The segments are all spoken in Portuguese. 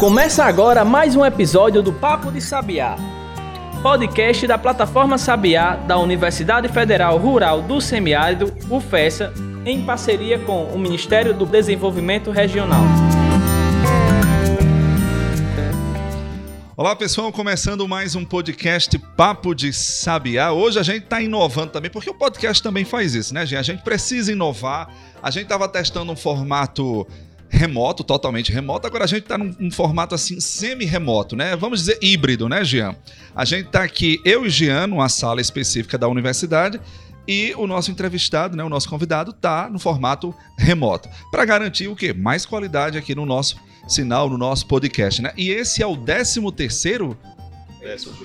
Começa agora mais um episódio do Papo de Sabiá, podcast da plataforma Sabiá da Universidade Federal Rural do Semiárido, UFESA, em parceria com o Ministério do Desenvolvimento Regional. Olá pessoal, começando mais um podcast Papo de Sabiá. Hoje a gente está inovando também, porque o podcast também faz isso, né, gente? A gente precisa inovar. A gente estava testando um formato remoto, totalmente remoto. Agora a gente está num, formato assim semi-remoto, né? Vamos dizer híbrido, né, Jean? A gente está aqui, eu e Jean, numa sala específica da universidade. E o nosso entrevistado, né, o nosso convidado, está no formato remoto. Para garantir o quê? Mais qualidade aqui no nosso sinal, no nosso podcast, né? E esse é o 13 terceiro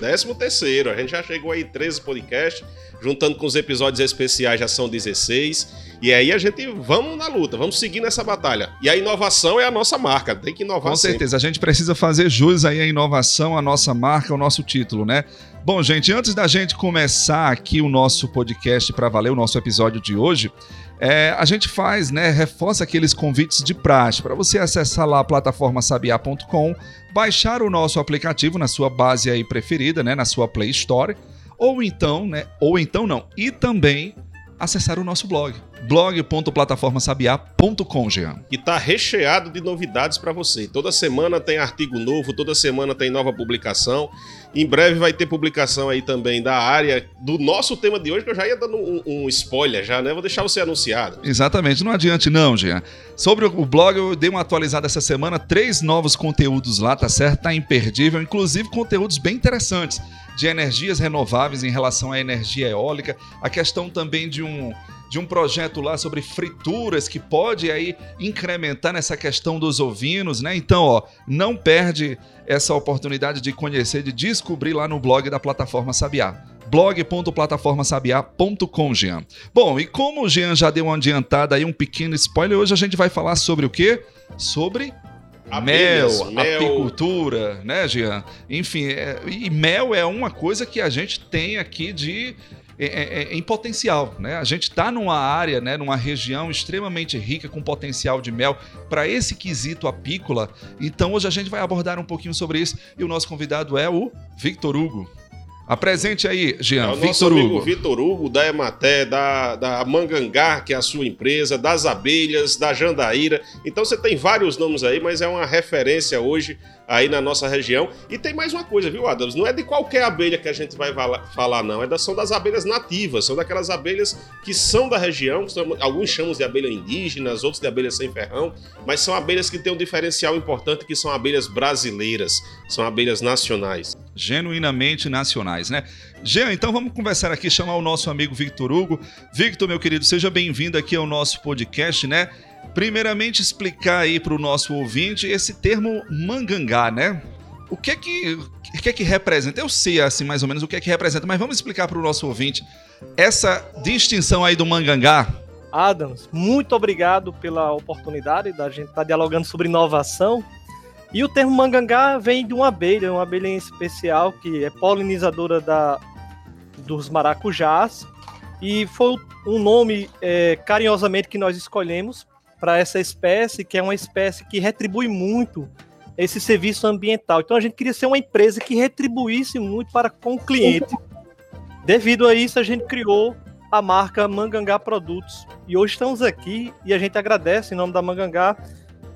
Décimo terceiro, a gente já chegou aí 13 podcasts, juntando com os episódios especiais já são 16. E aí a gente vamos na luta, vamos seguir nessa batalha. E a inovação é a nossa marca, tem que inovar Com certeza, a gente precisa fazer jus aí à inovação, a nossa marca, o nosso título, né? Bom, gente, antes da gente começar aqui o nosso podcast para valer, o nosso episódio de hoje, é, a gente faz, né, reforça aqueles convites de praxe. Para você acessar lá a plataforma sabiá.com, baixar o nosso aplicativo na sua base aí preferida, né, na sua Play Store, ou então, né, ou então não, e também acessar o nosso blog, blog.plataformasabiá.com, Jean. E tá recheado de novidades para você. Toda semana tem artigo novo, toda semana tem nova publicação. Em breve vai ter publicação aí também da área do nosso tema de hoje, que eu já ia dando um, um spoiler já, né? Vou deixar você anunciado. Exatamente, não adiante não, Jean. Sobre o blog, eu dei uma atualizada essa semana, três novos conteúdos lá, tá certo? Tá imperdível, inclusive conteúdos bem interessantes de energias renováveis em relação à energia eólica, a questão também de um de um projeto lá sobre frituras que pode aí incrementar nessa questão dos ovinos, né? Então, ó, não perde essa oportunidade de conhecer, de descobrir lá no blog da plataforma Sabiá blog.plataformasabiá.com, Jean. Bom, e como o Jean já deu uma adiantada aí, um pequeno spoiler, hoje a gente vai falar sobre o quê? Sobre Mel, mel, apicultura, né, Jean? Enfim, é, e mel é uma coisa que a gente tem aqui de é, é, é em potencial, né? A gente está numa área, né, numa região extremamente rica com potencial de mel para esse quesito apícola. Então hoje a gente vai abordar um pouquinho sobre isso e o nosso convidado é o Victor Hugo. Apresente aí, Jean, é o Victor nosso amigo Hugo. Vitor Hugo, da Ematé, da, da Mangangá, que é a sua empresa, das abelhas, da Jandaíra. Então você tem vários nomes aí, mas é uma referência hoje aí na nossa região. E tem mais uma coisa, viu, Adams? Não é de qualquer abelha que a gente vai falar, não. É da, são das abelhas nativas, são daquelas abelhas que são da região. São, alguns chamam de abelha indígenas, outros de abelha sem ferrão, mas são abelhas que têm um diferencial importante que são abelhas brasileiras, são abelhas nacionais. Genuinamente nacionais, né? Jean, então vamos conversar aqui, chamar o nosso amigo Victor Hugo. Victor, meu querido, seja bem-vindo aqui ao nosso podcast, né? Primeiramente, explicar aí para o nosso ouvinte esse termo mangangá, né? O que é que, o que é que representa? Eu sei assim mais ou menos o que é que representa, mas vamos explicar para o nosso ouvinte essa distinção aí do mangangá. Adams, muito obrigado pela oportunidade da gente estar tá dialogando sobre inovação. E o termo mangangá vem de uma abelha, uma abelha em especial que é polinizadora da, dos maracujás. E foi um nome é, carinhosamente que nós escolhemos para essa espécie, que é uma espécie que retribui muito esse serviço ambiental. Então a gente queria ser uma empresa que retribuísse muito para com o cliente. Devido a isso, a gente criou a marca Mangangá Produtos. E hoje estamos aqui e a gente agradece em nome da Mangangá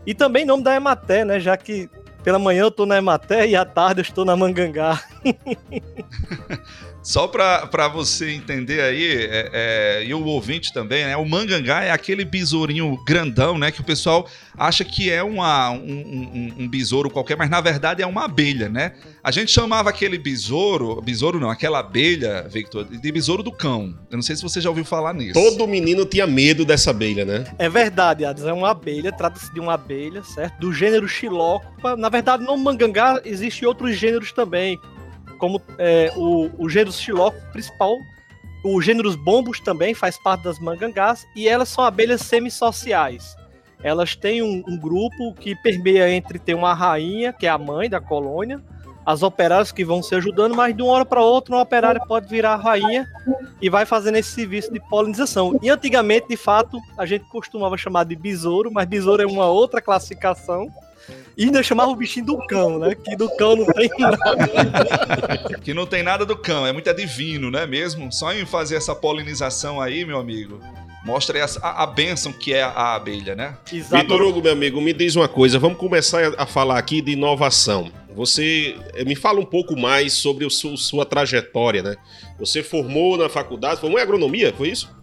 e também nome da Ematé, né? Já que pela manhã eu estou na Ematé e à tarde eu estou na Mangangá. Só para você entender aí, é, é, e o ouvinte também, né? O mangangá é aquele besourinho grandão, né? Que o pessoal acha que é uma, um, um, um, besouro qualquer, mas na verdade é uma abelha, né? A gente chamava aquele besouro, besouro não, aquela abelha, Victor, de besouro do cão. Eu não sei se você já ouviu falar nisso. Todo menino tinha medo dessa abelha, né? É verdade, Adams. É uma abelha, trata-se de uma abelha, certo? Do gênero Xilocopa. Na verdade, no mangangá existem outros gêneros também, como é, o, o gênero xilócopo principal, o gênero bombos também faz parte das mangangás, e elas são abelhas semissociais. Elas têm um, um grupo que permeia entre ter uma rainha, que é a mãe da colônia, as operárias que vão se ajudando, mas de uma hora para outra uma operária pode virar rainha e vai fazendo esse serviço de polinização. E antigamente, de fato, a gente costumava chamar de besouro, mas besouro é uma outra classificação. E ainda chamava o bichinho do cão, né? Que do cão não tem nada. que não tem nada do cão, é muito adivino, né mesmo? Só em fazer essa polinização aí, meu amigo. Mostra a, a bênção que é a abelha, né? Vitor Hugo, meu amigo, me diz uma coisa. Vamos começar a falar aqui de inovação. Você eh, me fala um pouco mais sobre o seu, sua trajetória, né? Você formou na faculdade, formou em agronomia, foi isso?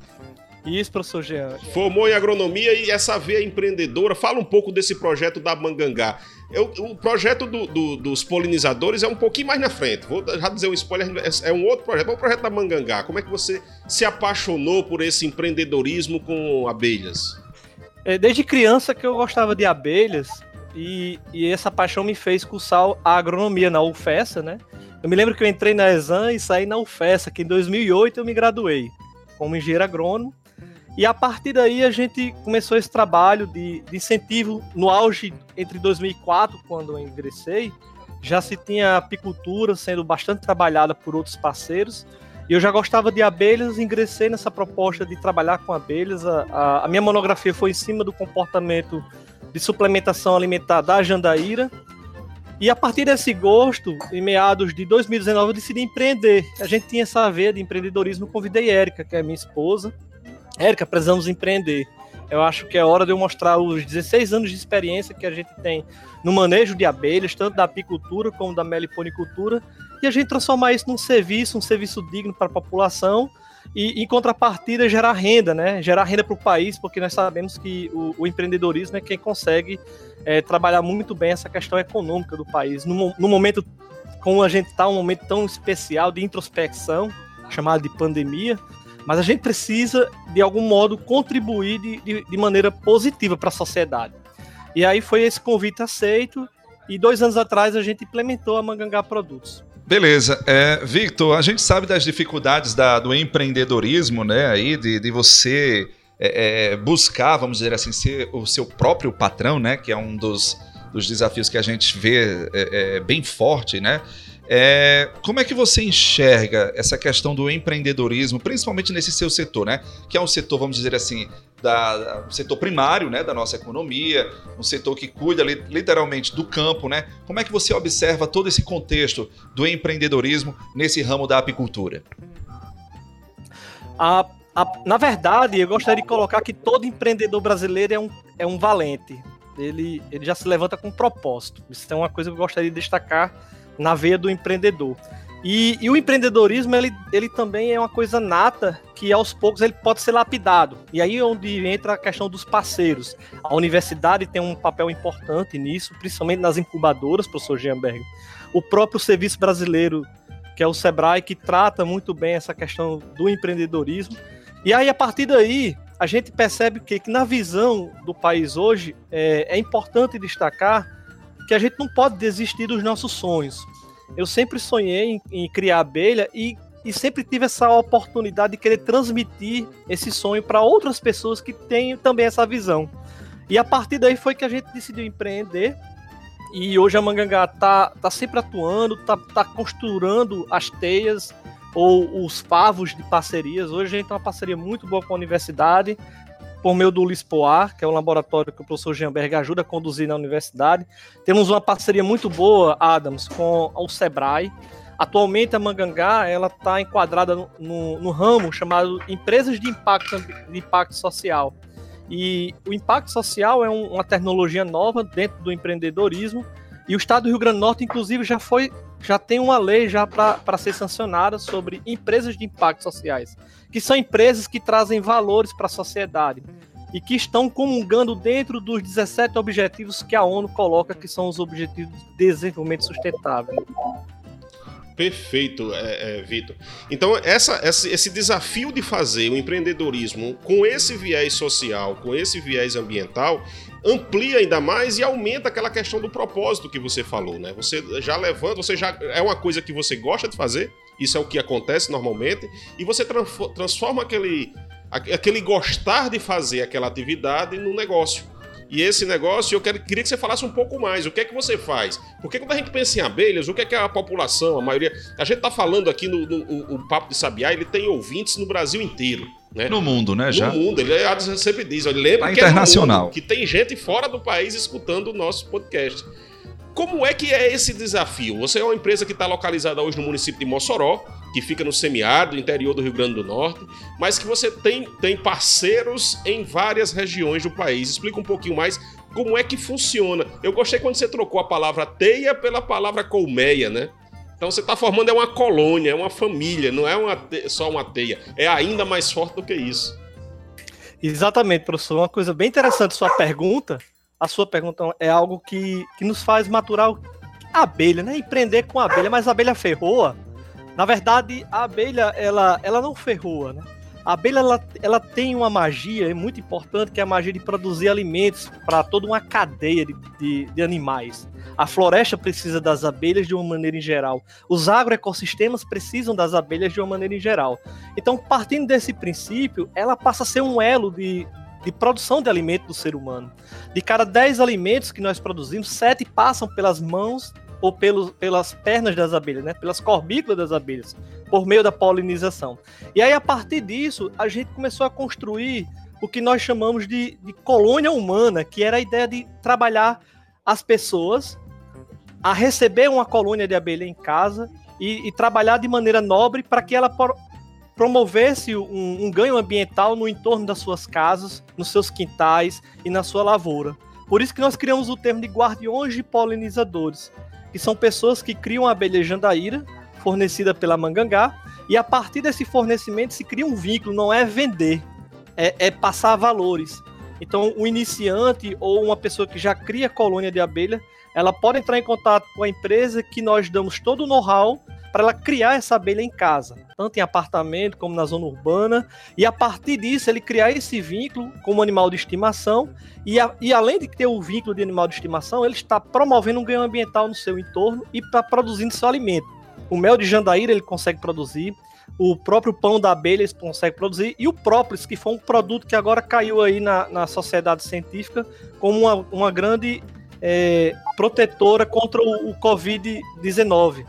Isso, professor Jean. Formou em agronomia e essa veia empreendedora. Fala um pouco desse projeto da Mangangá. Eu, o projeto do, do, dos polinizadores é um pouquinho mais na frente. Vou já dizer um spoiler, é, é um outro projeto. É o projeto da Mangangá. Como é que você se apaixonou por esse empreendedorismo com abelhas? É, desde criança que eu gostava de abelhas e, e essa paixão me fez cursar a agronomia na UFESA, né? Eu me lembro que eu entrei na Exam e saí na UFESA, que em 2008 eu me graduei como engenheiro agrônomo. E a partir daí a gente começou esse trabalho de, de incentivo no auge entre 2004, quando eu ingressei, já se tinha apicultura sendo bastante trabalhada por outros parceiros. E eu já gostava de abelhas, ingressei nessa proposta de trabalhar com abelhas. A, a, a minha monografia foi em cima do comportamento de suplementação alimentar da jandaíra. E a partir desse gosto, em meados de 2019, eu decidi empreender. A gente tinha essa veia de empreendedorismo, convidei Érica, que é minha esposa, Érica, precisamos empreender. Eu acho que é hora de eu mostrar os 16 anos de experiência que a gente tem no manejo de abelhas, tanto da apicultura como da meliponicultura, e a gente transformar isso num serviço, um serviço digno para a população, e em contrapartida gerar renda, né? Gerar renda para o país, porque nós sabemos que o, o empreendedorismo é quem consegue é, trabalhar muito bem essa questão econômica do país. No, no momento como a gente está, um momento tão especial de introspecção, chamado de pandemia, mas a gente precisa, de algum modo, contribuir de, de, de maneira positiva para a sociedade. E aí foi esse convite aceito, e dois anos atrás a gente implementou a Mangangá Produtos. Beleza. É, Victor, a gente sabe das dificuldades da, do empreendedorismo, né? Aí, de, de você é, é, buscar, vamos dizer assim, ser o seu próprio patrão, né? Que é um dos, dos desafios que a gente vê é, é bem forte, né? É, como é que você enxerga essa questão do empreendedorismo, principalmente nesse seu setor, né? Que é um setor, vamos dizer assim, da, um setor primário, né, da nossa economia, um setor que cuida literalmente do campo, né? Como é que você observa todo esse contexto do empreendedorismo nesse ramo da apicultura? A, a, na verdade, eu gostaria de colocar que todo empreendedor brasileiro é um, é um valente. Ele, ele já se levanta com propósito. Isso é uma coisa que eu gostaria de destacar na veia do empreendedor. E, e, o empreendedorismo, ele, ele também é uma coisa nata que aos poucos ele pode ser lapidado. E aí é onde entra a questão dos parceiros. A universidade tem um papel importante nisso, principalmente nas incubadoras, professor Gianberg. O próprio Serviço Brasileiro, que é o SEBRAE, que trata muito bem essa questão do empreendedorismo. E aí, a partir daí, a gente percebe que, que na visão do país hoje, é, é importante destacar que a gente não pode desistir dos nossos sonhos. Eu sempre sonhei em, em criar abelha e, e sempre tive essa oportunidade de querer transmitir esse sonho para outras pessoas que têm também essa visão. E a partir daí foi que a gente decidiu empreender. E hoje a Mangangá tá, tá sempre atuando, tá, tá costurando as teias ou os favos de parcerias. Hoje a gente tem uma parceria muito boa com a universidade por meio do LISPOAR, que é um laboratório que o professor Gianberg ajuda a conduzir na universidade. Temos uma parceria muito boa, Adams, com o Sebrae. Atualmente a Mangangá ela está enquadrada no, no, no, ramo chamado empresas de impacto, de impacto social. E o impacto social é um, uma tecnologia nova dentro do empreendedorismo. E o Estado do Rio Grande do Norte, inclusive, já foi já tem uma lei já para ser sancionada sobre empresas de impacto sociais que são empresas que trazem valores para a sociedade e que estão comungando dentro dos 17 objetivos que a ONU coloca que são os objetivos de desenvolvimento sustentável. Perfeito, é, é, Vitor. Então, essa, esse, esse desafio de fazer o empreendedorismo com esse viés social, com esse viés ambiental, amplia ainda mais e aumenta aquela questão do propósito que você falou, né? Você já levanta, você já é uma coisa que você gosta de fazer, isso é o que acontece normalmente, e você transforma aquele, aquele gostar de fazer aquela atividade no negócio. E esse negócio, eu quero, queria que você falasse um pouco mais. O que é que você faz? Porque quando a gente pensa em abelhas, o que é que a população, a maioria. A gente está falando aqui no, no, no, no Papo de Sabiá, ele tem ouvintes no Brasil inteiro. Né? No mundo, né? Já. No mundo, ele é, sempre diz. Ele lembra Tá que é internacional. mundo, que tem gente fora do país escutando o nosso podcast. Como é que é esse desafio? Você é uma empresa que está localizada hoje no município de Mossoró, que fica no semiárido, interior do Rio Grande do Norte, mas que você tem, tem parceiros em várias regiões do país. Explica um pouquinho mais como é que funciona. Eu gostei quando você trocou a palavra teia pela palavra colmeia, né? Então você está formando é uma colônia, é uma família, não é uma só uma teia. É ainda mais forte do que isso. Exatamente, professor. Uma coisa bem interessante sua pergunta. A sua pergunta é algo que, que nos faz maturar a abelha, né? Empreender com a abelha, mas a abelha ferroa. Na verdade, a abelha, ela, ela não ferroa, né? A abelha, ela, ela tem uma magia muito importante, que é a magia de produzir alimentos para toda uma cadeia de, de, de animais. A floresta precisa das abelhas de uma maneira em geral. Os agroecossistemas precisam das abelhas de uma maneira em geral. Então, partindo desse princípio, ela passa a ser um elo de, de produção de alimento do ser humano. De cada 10 alimentos que nós produzimos, 7 passam pelas mãos ou pelas pernas das abelhas, né? pelas corbículas das abelhas, por meio da polinização. E aí, a partir disso, a gente começou a construir o que nós chamamos de, de colônia humana, que era a ideia de trabalhar as pessoas a receber uma colônia de abelha em casa e, e trabalhar de maneira nobre para que ela promovesse um, um ganho ambiental no entorno das suas casas, nos seus quintais e na sua lavoura. Por isso que nós criamos o termo de guardiões de polinizadores, que são pessoas que criam a abelha jandaíra, fornecida pela Mangangá, e a partir desse fornecimento se cria um vínculo, não é vender, é, é passar valores. Então, o iniciante ou uma pessoa que já cria colônia de abelha, ela pode entrar em contato com a empresa que nós damos todo o know-how para ela criar essa abelha em casa, tanto em apartamento como na zona urbana, e a partir disso ele criar esse vínculo como animal de estimação, e, a- e além de ter o vínculo de animal de estimação, ele está promovendo um ganho ambiental no seu entorno e está produzindo seu alimento. O mel de jandaíra ele consegue produzir, o próprio pão da abelha ele consegue produzir, e o própolis, que foi um produto que agora caiu aí na, na sociedade científica como uma, uma grande é, protetora contra o, o Covid-19.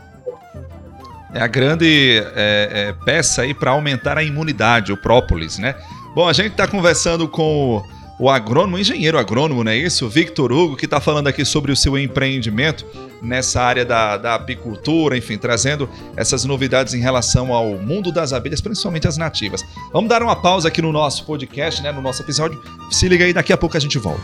É a grande é, é, peça aí para aumentar a imunidade, o própolis, né? Bom, a gente está conversando com o, agrônomo, engenheiro agrônomo, não é isso? Victor Hugo, que está falando aqui sobre o seu empreendimento nessa área da, da apicultura, enfim, trazendo essas novidades em relação ao mundo das abelhas, principalmente as nativas. Vamos dar uma pausa aqui no nosso podcast, né? No nosso episódio. Se liga aí, daqui a pouco a gente volta.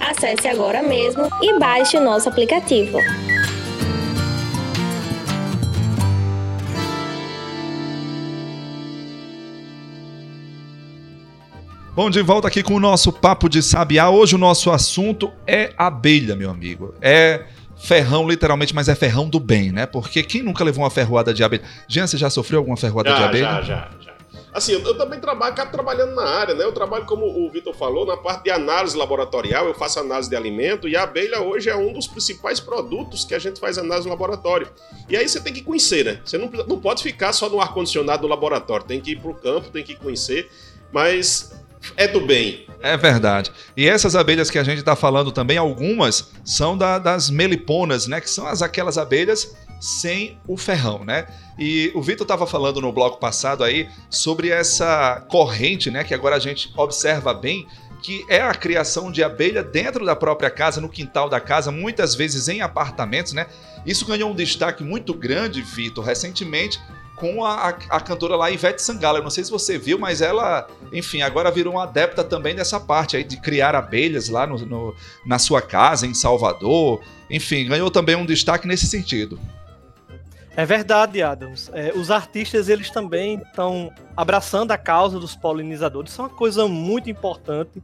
Acesse agora mesmo e baixe o nosso aplicativo. Bom, de volta aqui com o nosso Papo de Sabiá. Hoje o nosso assunto é abelha, meu amigo. É ferrão, literalmente, mas é ferrão do bem, né? Porque quem nunca levou uma ferroada de abelha? Jean, você já sofreu alguma ferroada de Já, abelha? já, já, já. Assim, eu, eu também trabalho, acabo trabalhando na área, né? Eu trabalho, como o Vitor falou, na parte de análise laboratorial, eu faço análise de alimento e a abelha hoje é um dos principais produtos que a gente faz análise no laboratório. E aí você tem que conhecer, né? Você não, não pode ficar só no ar-condicionado do laboratório, tem que ir pro campo, tem que conhecer, mas é do bem. É verdade. E essas abelhas que a gente está falando também, algumas são da- das meliponas, né? Que são as, aquelas abelhas sem o ferrão, né? E o Vitor estava falando no bloco passado aí sobre essa corrente, né? Que agora a gente observa bem, que é a criação de abelha dentro da própria casa, no quintal da casa, muitas vezes em apartamentos, né? Isso ganhou um destaque muito grande, Vitor, recentemente com a, a, cantora lá Ivete Sangalo. Eu não sei se você viu, mas ela, enfim, agora virou uma adepta também dessa parte aí de criar abelhas lá no, no- na sua casa, em Salvador. Enfim, ganhou também um destaque nesse sentido. É verdade, Adams. É, os artistas eles também estão abraçando a causa dos polinizadores. Isso é uma coisa muito importante.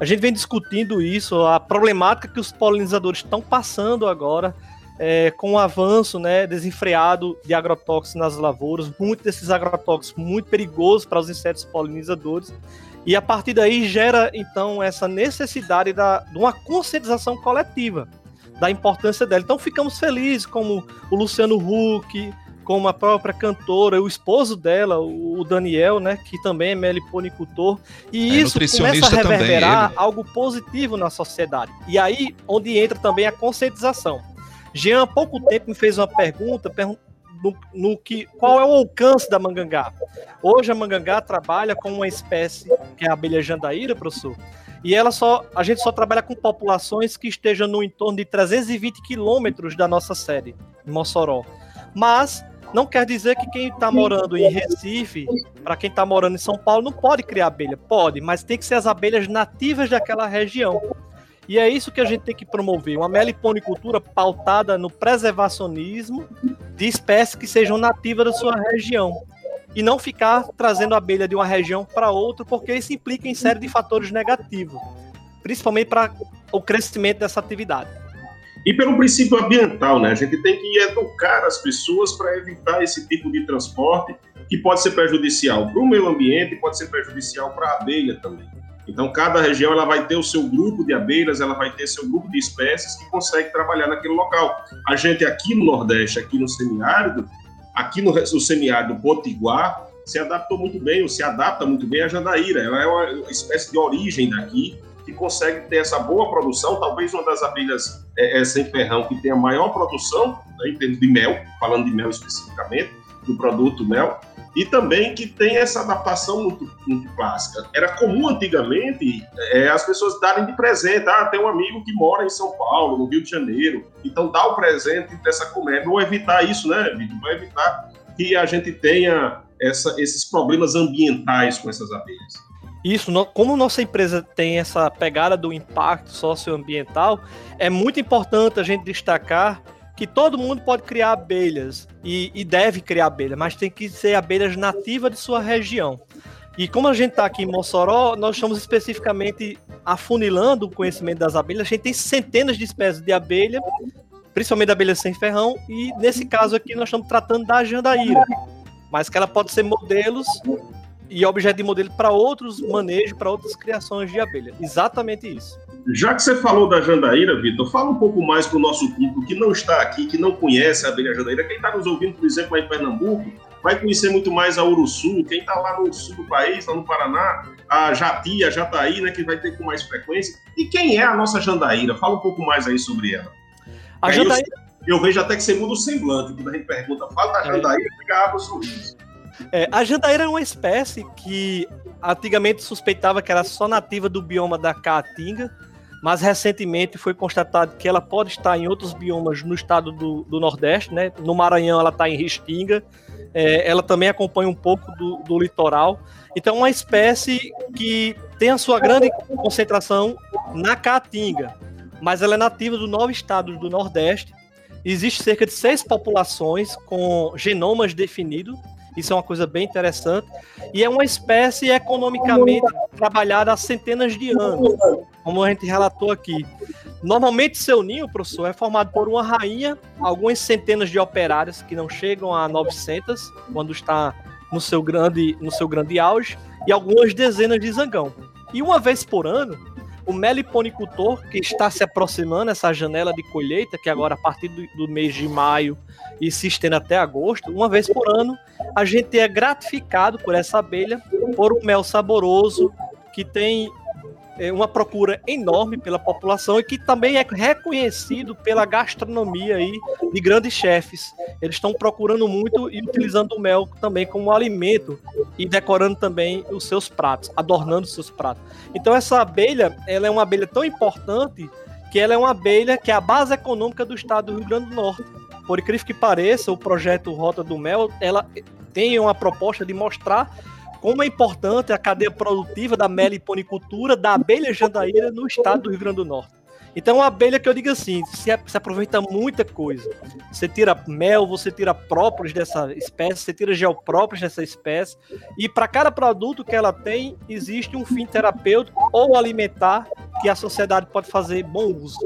A gente vem discutindo isso, a problemática que os polinizadores estão passando agora é, com o avanço né, desenfreado de agrotóxicos nas lavouras, muitos desses agrotóxicos muito perigosos para os insetos polinizadores. E a partir daí gera então essa necessidade da, de uma conscientização coletiva da importância dela. Então ficamos felizes como o Luciano Huck, como a própria cantora, o esposo dela, o Daniel, né, que também é meliponicultor, e é, isso começa a reverberar também, algo positivo na sociedade. E aí onde entra também a conscientização. Jean, há pouco tempo me fez uma pergunta, no, no, que qual é o alcance da mangangá. Hoje a mangangá trabalha com uma espécie que é a abelha jandaíra, professor, e ela só, a gente só trabalha com populações que estejam no entorno de 320 quilômetros da nossa sede, em Mossoró. Mas não quer dizer que quem está morando em Recife, para quem está morando em São Paulo, não pode criar abelha. Pode, mas tem que ser as abelhas nativas daquela região. E é isso que a gente tem que promover, uma meliponicultura pautada no preservacionismo de espécies que sejam nativas da sua região e não ficar trazendo a abelha de uma região para outra, porque isso implica em série de fatores negativos, principalmente para o crescimento dessa atividade. E pelo princípio ambiental, né? A gente tem que educar as pessoas para evitar esse tipo de transporte que pode ser prejudicial para o meio ambiente e pode ser prejudicial para a abelha também. Então, cada região ela vai ter o seu grupo de abelhas, ela vai ter seu grupo de espécies que consegue trabalhar naquele local. A gente aqui no Nordeste, aqui no semiárido, aqui no, no semiárido potiguar, se adaptou muito bem, ou se adapta muito bem à jandaíra. Ela é uma espécie de origem daqui, que consegue ter essa boa produção, talvez uma das abelhas é, é, sem ferrão que tenha maior produção, né, em termos de mel, falando de mel especificamente, do produto mel, e também que tem essa adaptação muito, muito clássica. Era comum antigamente é, as pessoas darem de presente, ah, tem um amigo que mora em São Paulo, no Rio de Janeiro, então dá o presente dessa comédia, ou evitar isso, né, Vitor? Vai evitar que a gente tenha essa, esses problemas ambientais com essas abelhas. Isso, como nossa empresa tem essa pegada do impacto socioambiental, é muito importante a gente destacar que todo mundo pode criar abelhas e, e deve criar abelha, mas tem que ser abelhas nativas de sua região. E como a gente está aqui em Mossoró, nós estamos especificamente afunilando o conhecimento das abelhas. A gente tem centenas de espécies de abelha, principalmente da abelha sem ferrão, e nesse caso aqui nós estamos tratando da jandaíra, mas que ela pode ser modelos e objeto de modelo para outros manejos, para outras criações de abelha. Exatamente isso. Já que você falou da jandaíra, Vitor, fala um pouco mais para o nosso público que não está aqui, que não conhece a abelha jandaíra. Quem está nos ouvindo, por exemplo, aí em Pernambuco, vai conhecer muito mais a Uruçu. Quem está lá no sul do país, lá no Paraná, a Jati, a Jataí, né, que vai ter com mais frequência. E quem é a nossa jandaíra? Fala um pouco mais aí sobre ela. A jandaíra... Eu, eu, vejo até que você muda o semblante quando a gente pergunta, fala da é. jandaíra, fica abre o sorriso. É, a jandaíra é uma espécie que antigamente suspeitava que era só nativa do bioma da Caatinga, mas recentemente foi constatado que ela pode estar em outros biomas no estado do, do Nordeste, né? No Maranhão ela está em Restinga, é, ela também acompanha um pouco do, do litoral. Então, uma espécie que tem a sua grande concentração na Caatinga, mas ela é nativa do nove estados do Nordeste. Existe cerca de seis populações com genomas definidos, isso é uma coisa bem interessante. E é uma espécie economicamente trabalhada há centenas de anos, como a gente relatou aqui. Normalmente, seu ninho, professor, é formado por uma rainha, algumas centenas de operárias que não chegam a 900, quando está no seu grande, no seu grande auge, e algumas dezenas de zangão. E uma vez por ano, o meliponicultor, que está se aproximando essa janela de colheita, que agora a partir do, do, mês de maio e se estende até agosto, uma vez por ano, a gente é gratificado por essa abelha, por um mel saboroso, que tem uma procura enorme pela população e que também é reconhecido pela gastronomia aí de grandes chefes. Eles estão procurando muito e utilizando o mel também como alimento e decorando também os seus pratos, adornando os seus pratos. Então essa abelha, ela é uma abelha tão importante que ela é uma abelha que é a base econômica do estado do Rio Grande do Norte. Por incrível que pareça, o projeto Rota do Mel, ela tem uma proposta de mostrar como é importante a cadeia produtiva da meliponicultura da abelha jandaíra no estado do Rio Grande do Norte. Então, a abelha que eu digo assim, se, se aproveita muita coisa. Você tira mel, você tira própolis dessa espécie, você tira gel próprios dessa espécie, e para cada produto que ela tem, existe um fim terapêutico ou alimentar que a sociedade pode fazer bom uso.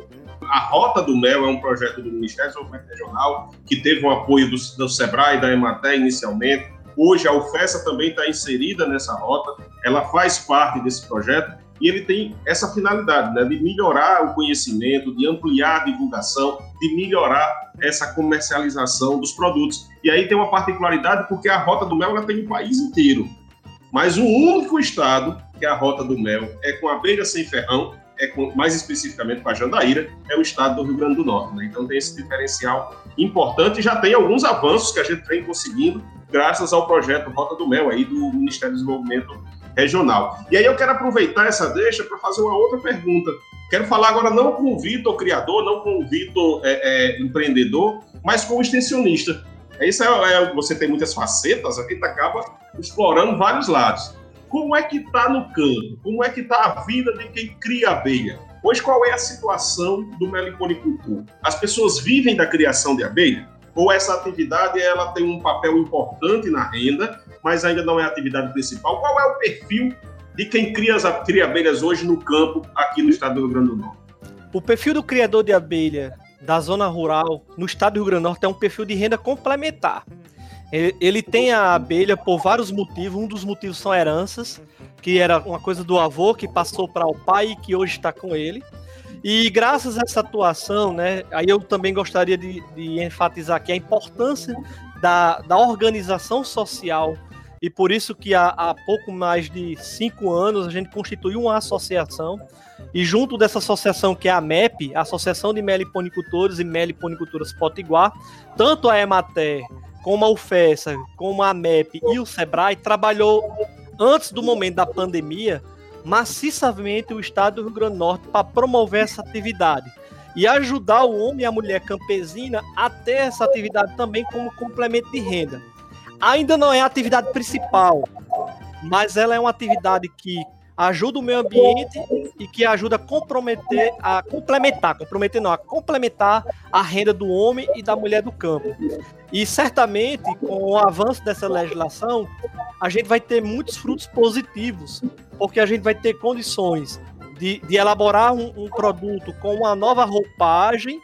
A Rota do Mel é um projeto do Ministério do Desenvolvimento Regional que teve o apoio do, do SEBRAE e da Ematé inicialmente. Hoje a UFESA também está inserida nessa rota, ela faz parte desse projeto e ele tem essa finalidade né, de melhorar o conhecimento, de ampliar a divulgação, de melhorar essa comercialização dos produtos. E aí tem uma particularidade porque a Rota do Mel ela tem o país inteiro, mas o único estado que a Rota do Mel é com abelha sem ferrão, é com, mais especificamente com a jandaíra, é o estado do Rio Grande do Norte. Né? Então tem esse diferencial importante e já tem alguns avanços que a gente vem conseguindo graças ao projeto Rota do Mel aí do Ministério do Desenvolvimento regional. E aí eu quero aproveitar essa deixa para fazer uma outra pergunta. Quero falar agora não com o Vitor criador, não com o Vitor é, é, empreendedor, mas com o extensionista. Isso é, é, você tem muitas facetas, a gente acaba explorando vários lados. Como é que está no campo? Como é que está a vida de quem cria abelha? Hoje, qual é a situação do meliponicultor? As pessoas vivem da criação de abelha? Ou essa atividade ela tem um papel importante na renda, mas ainda não é a atividade principal. Qual é o perfil de quem cria, as, cria abelhas hoje no campo aqui no estado do Rio Grande do Norte? O perfil do criador de abelha da zona rural no estado do Rio Grande do Norte é um perfil de renda complementar. Ele tem a abelha por vários motivos. Um dos motivos são heranças, que era uma coisa do avô que passou para o pai e que hoje está com ele. E graças a essa atuação, né, aí eu também gostaria de, de enfatizar aqui a importância da, da organização social. E por isso que há, há, pouco mais de cinco anos a gente constituiu uma associação. E junto dessa associação que é a MEP, a Associação de Meliponicultores e Meliponicultoras Potiguar, tanto a Emater como a UFESA, como a MEP e o SEBRAE trabalhou antes do momento da pandemia maciçamente o estado do Rio Grande do Norte para promover essa atividade e ajudar o homem e a mulher campesina a ter essa atividade também como complemento de renda ainda não é a atividade principal, mas ela é uma atividade que ajuda o meio ambiente e que ajuda a comprometer, a complementar, comprometer não, a complementar a renda do homem e da mulher do campo. E certamente, com o avanço dessa legislação, a gente vai ter muitos frutos positivos, porque a gente vai ter condições de, de elaborar um, um produto com uma nova roupagem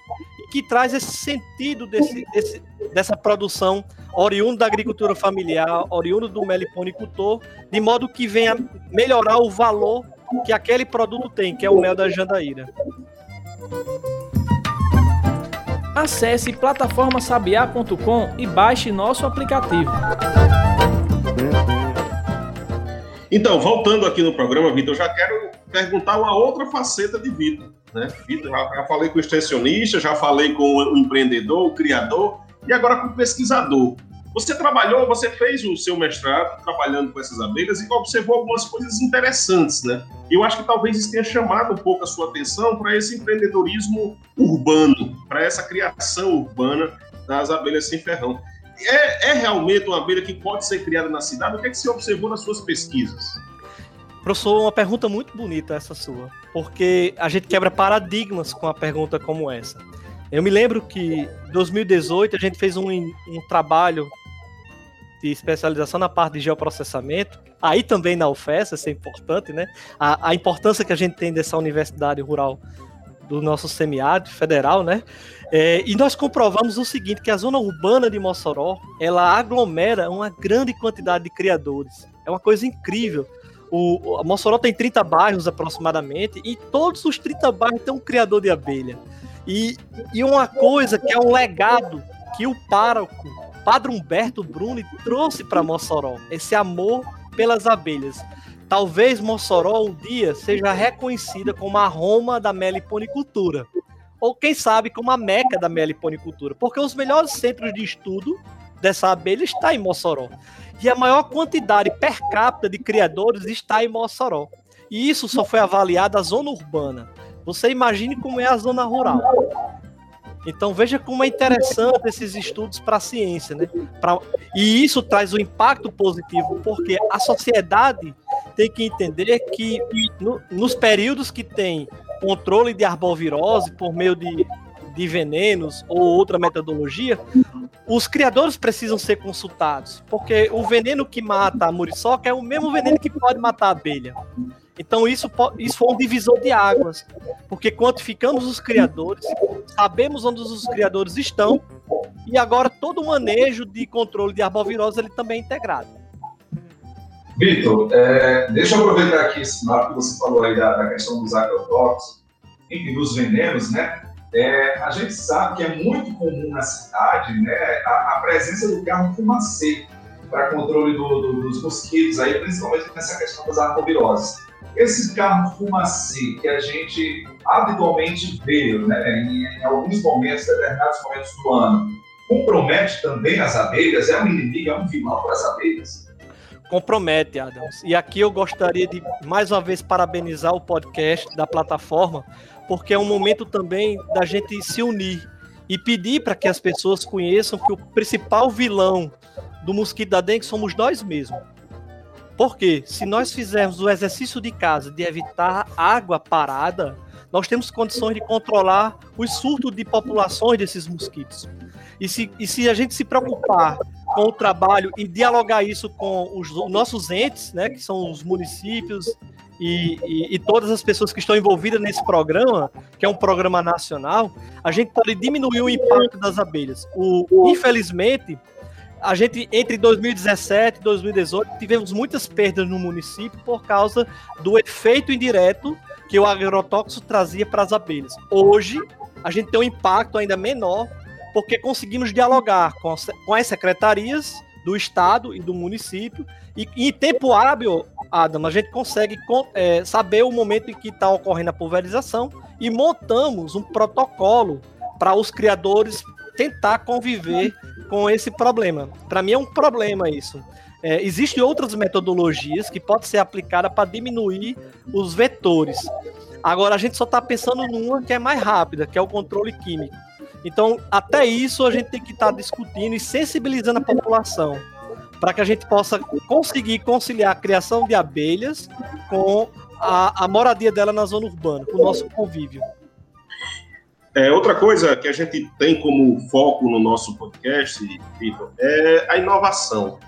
que traz esse sentido desse, desse, dessa produção oriundo da agricultura familiar, oriundo do meliponicultor, de modo que venha melhorar o valor que aquele produto tem, que é o mel da jandaíra. Acesse plataformasabiá.com e baixe nosso aplicativo. Então, voltando aqui no programa, Vitor, eu já quero perguntar uma outra faceta de Vitor. Né? Vitor, já, já falei com o extensionista, já falei com o empreendedor, o criador, e agora com o pesquisador. Você trabalhou, você fez o seu mestrado trabalhando com essas abelhas e observou algumas coisas interessantes, né? Eu acho que talvez isso tenha chamado um pouco a sua atenção para esse empreendedorismo urbano, para essa criação urbana das abelhas sem ferrão. É, é, realmente uma abelha que pode ser criada na cidade? O que, é que você observou nas suas pesquisas? Professor, uma pergunta muito bonita essa sua, porque a gente quebra paradigmas com uma pergunta como essa. Eu me lembro que em 2018 a gente fez um, um trabalho de especialização na parte de geoprocessamento, aí também na UFES, isso é importante, né? A, a importância que a gente tem dessa universidade rural do nosso semiárido federal, né? É, e nós comprovamos o seguinte, que a zona urbana de Mossoró, ela aglomera uma grande quantidade de criadores. É uma coisa incrível. O, Mossoró tem 30 bairros aproximadamente, e todos os 30 bairros têm um criador de abelha. E, e uma coisa que é um legado que o pároco, Padre Humberto Bruni, trouxe para Mossoró, esse amor pelas abelhas. Talvez Mossoró um dia seja reconhecida como a Roma da meliponicultura, ou quem sabe como a Meca da meliponicultura, porque os melhores centros de estudo dessa abelha está em Mossoró. E a maior quantidade per capita de criadores está em Mossoró. E isso só foi avaliado a zona urbana. Você imagine como é a zona rural. Então veja como é interessante esses estudos para a ciência, né? Pra... E isso traz um impacto positivo, porque a sociedade tem que entender que no, nos períodos que tem controle de arbovirose por meio de, de venenos ou outra metodologia, os criadores precisam ser consultados, porque o veneno que mata a muriçoca é o mesmo veneno que pode matar a abelha. Então isso, isso foi um divisor de águas, porque quantificamos os criadores, sabemos onde os criadores estão, e agora todo o manejo de controle de arbovirose ele também é integrado. Vitor, é, deixa eu aproveitar aqui esse mapa que você falou aí da, da questão dos agrotóxicos, enfim, dos venenos, né? É, a gente sabe que é muito comum na cidade né, a, a presença do carro fumacê para controle do, do, dos mosquitos, aí, principalmente nessa questão das arboviroses. Esse carro fumacê que a gente habitualmente vê né, em, em alguns momentos, determinados momentos do ano, compromete também as abelhas? É um inimigo, é um vilão para as abelhas? Compromete, Adams. E aqui eu gostaria de mais uma vez parabenizar o podcast da plataforma, porque é um momento também da gente se unir e pedir para que as pessoas conheçam que o principal vilão do mosquito da dengue somos nós mesmos. Porque se nós fizermos o exercício de casa de evitar água parada, nós temos condições de controlar os surtos de populações desses mosquitos. E se, e se a gente se preocupar com o trabalho e dialogar isso com os, os nossos entes, né, que são os municípios e, e, e, todas as pessoas que estão envolvidas nesse programa, que é um programa nacional, a gente pode diminuir o impacto das abelhas. O, infelizmente, a gente, entre 2017 e 2018, tivemos muitas perdas no município por causa do efeito indireto que o agrotóxico trazia para as abelhas. Hoje, a gente tem um impacto ainda menor porque conseguimos dialogar com, com as secretarias do estado e do município e em tempo hábil, Adam, a gente consegue é, saber o momento em que está ocorrendo a pulverização e montamos um protocolo para os criadores tentar conviver com esse problema. Para mim é um problema isso. É, Existem outras metodologias que podem ser aplicadas para diminuir os vetores. Agora a gente só está pensando numa que é mais rápida, que é o controle químico. Então, até isso a gente tem que estar tá discutindo e sensibilizando a população para que a gente possa conseguir conciliar a criação de abelhas com a, a moradia dela na zona urbana, com o nosso convívio. É, outra coisa que a gente tem como foco no nosso podcast, Vitor, é a inovação.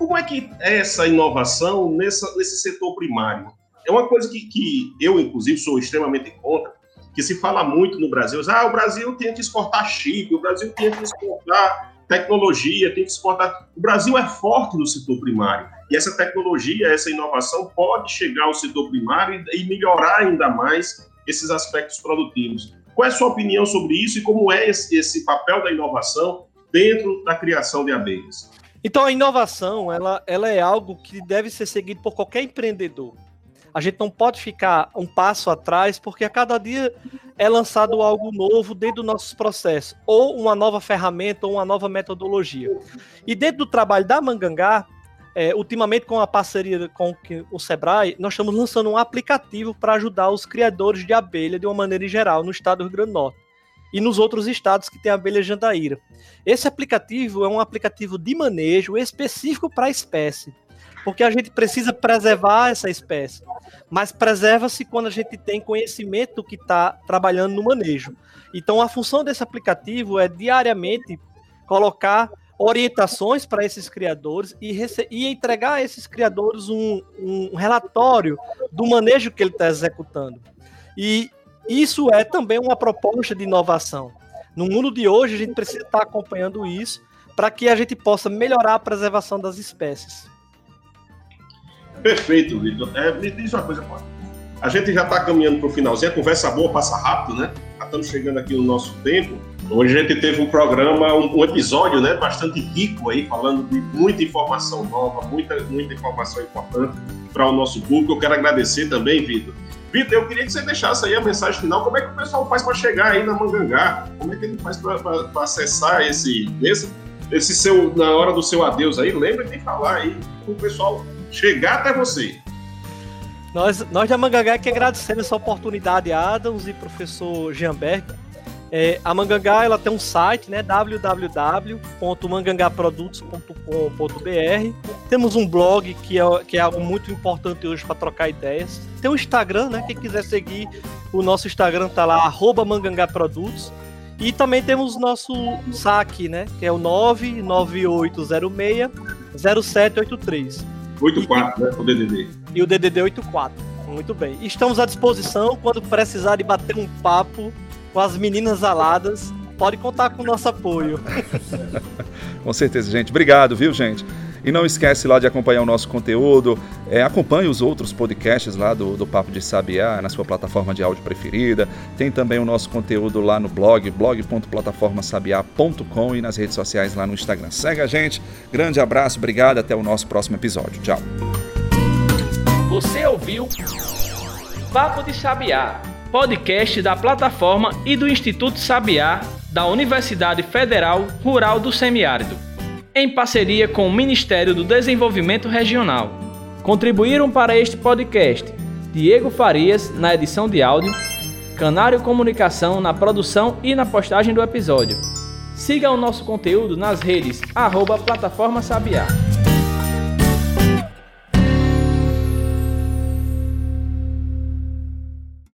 Como é que é essa inovação nessa, nesse setor primário? É uma coisa que, que eu, inclusive, sou extremamente contra, que se fala muito no Brasil, ah, o Brasil tem que exportar chip, o Brasil tem que exportar tecnologia, tem que exportar. O Brasil é forte no setor primário. E essa tecnologia, essa inovação pode chegar ao setor primário e melhorar ainda mais esses aspectos produtivos. Qual é a sua opinião sobre isso e como é esse, esse papel da inovação dentro da criação de abelhas? Então, a inovação ela, ela é algo que deve ser seguido por qualquer empreendedor. A gente não pode ficar um passo atrás, porque a cada dia é lançado algo novo dentro dos nossos processos, ou uma nova ferramenta, ou uma nova metodologia. E dentro do trabalho da Mangangá, é, ultimamente com a parceria com o Sebrae, nós estamos lançando um aplicativo para ajudar os criadores de abelha de uma maneira geral no estado do Rio Grande do Norte e nos outros estados que tem abelha jandaíra. Esse aplicativo é um aplicativo de manejo específico para a espécie porque a gente precisa preservar essa espécie. Mas preserva-se quando a gente tem conhecimento que está trabalhando no manejo. Então, a função desse aplicativo é diariamente colocar orientações para esses criadores e, e, entregar a esses criadores um, um relatório do manejo que ele está executando. E isso é também uma proposta de inovação. No mundo de hoje, a gente precisa estar acompanhando isso para que a gente possa melhorar a preservação das espécies. Perfeito, Vitor. É, me diz uma coisa. A gente já está caminhando para o finalzinho, a conversa boa passa rápido, né? Já estamos chegando aqui no nosso tempo. Hoje a gente teve um programa, um, um, episódio, né, bastante rico aí, falando de muita informação nova, muita, muita informação importante para o nosso público. Eu quero agradecer também, Vitor. Vitor, eu queria que você deixasse aí a mensagem final. Como é que o pessoal faz para chegar aí na Mangangá? Como é que ele faz para acessar esse, esse, esse seu, na hora do seu adeus aí? Lembra de falar aí para o pessoal chegar até você. Nós, nós da Mangangá que agradecemos essa oportunidade, Adams e professor Jeanberg. É, a Mangangá ela tem um site, né, www.mangangaprodutos.com.br. Temos um blog que é, que é algo muito importante hoje para trocar ideias. Tem um Instagram, né, quem quiser seguir O nosso Instagram tá lá, arroba Produtos. E também temos nosso saque, né? Que é o 99806 0783. 84, né? O DDD. E o DDD 84. Muito bem. Estamos à disposição quando precisar de bater um papo com as meninas aladas. Pode contar com o nosso apoio. com certeza, gente. Obrigado, viu, gente? E não esquece lá de acompanhar o nosso conteúdo. É, acompanhe os outros podcasts lá do, do Papo de Sabiá, na sua plataforma de áudio preferida. Tem também o nosso conteúdo lá no blog, blog.plataformasabiá.com e nas redes sociais lá no Instagram. Segue a gente. Grande abraço, obrigado. Até o nosso próximo episódio. Tchau. Você ouviu Papo de Sabiá, podcast da plataforma e do Instituto Sabiá da Universidade Federal Rural do Semiárido em parceria com o Ministério do Desenvolvimento Regional. Contribuíram para este podcast Diego Farias na edição de áudio, Canário Comunicação na produção e na postagem do episódio. Siga o nosso conteúdo nas redes arroba Plataforma Sabiá.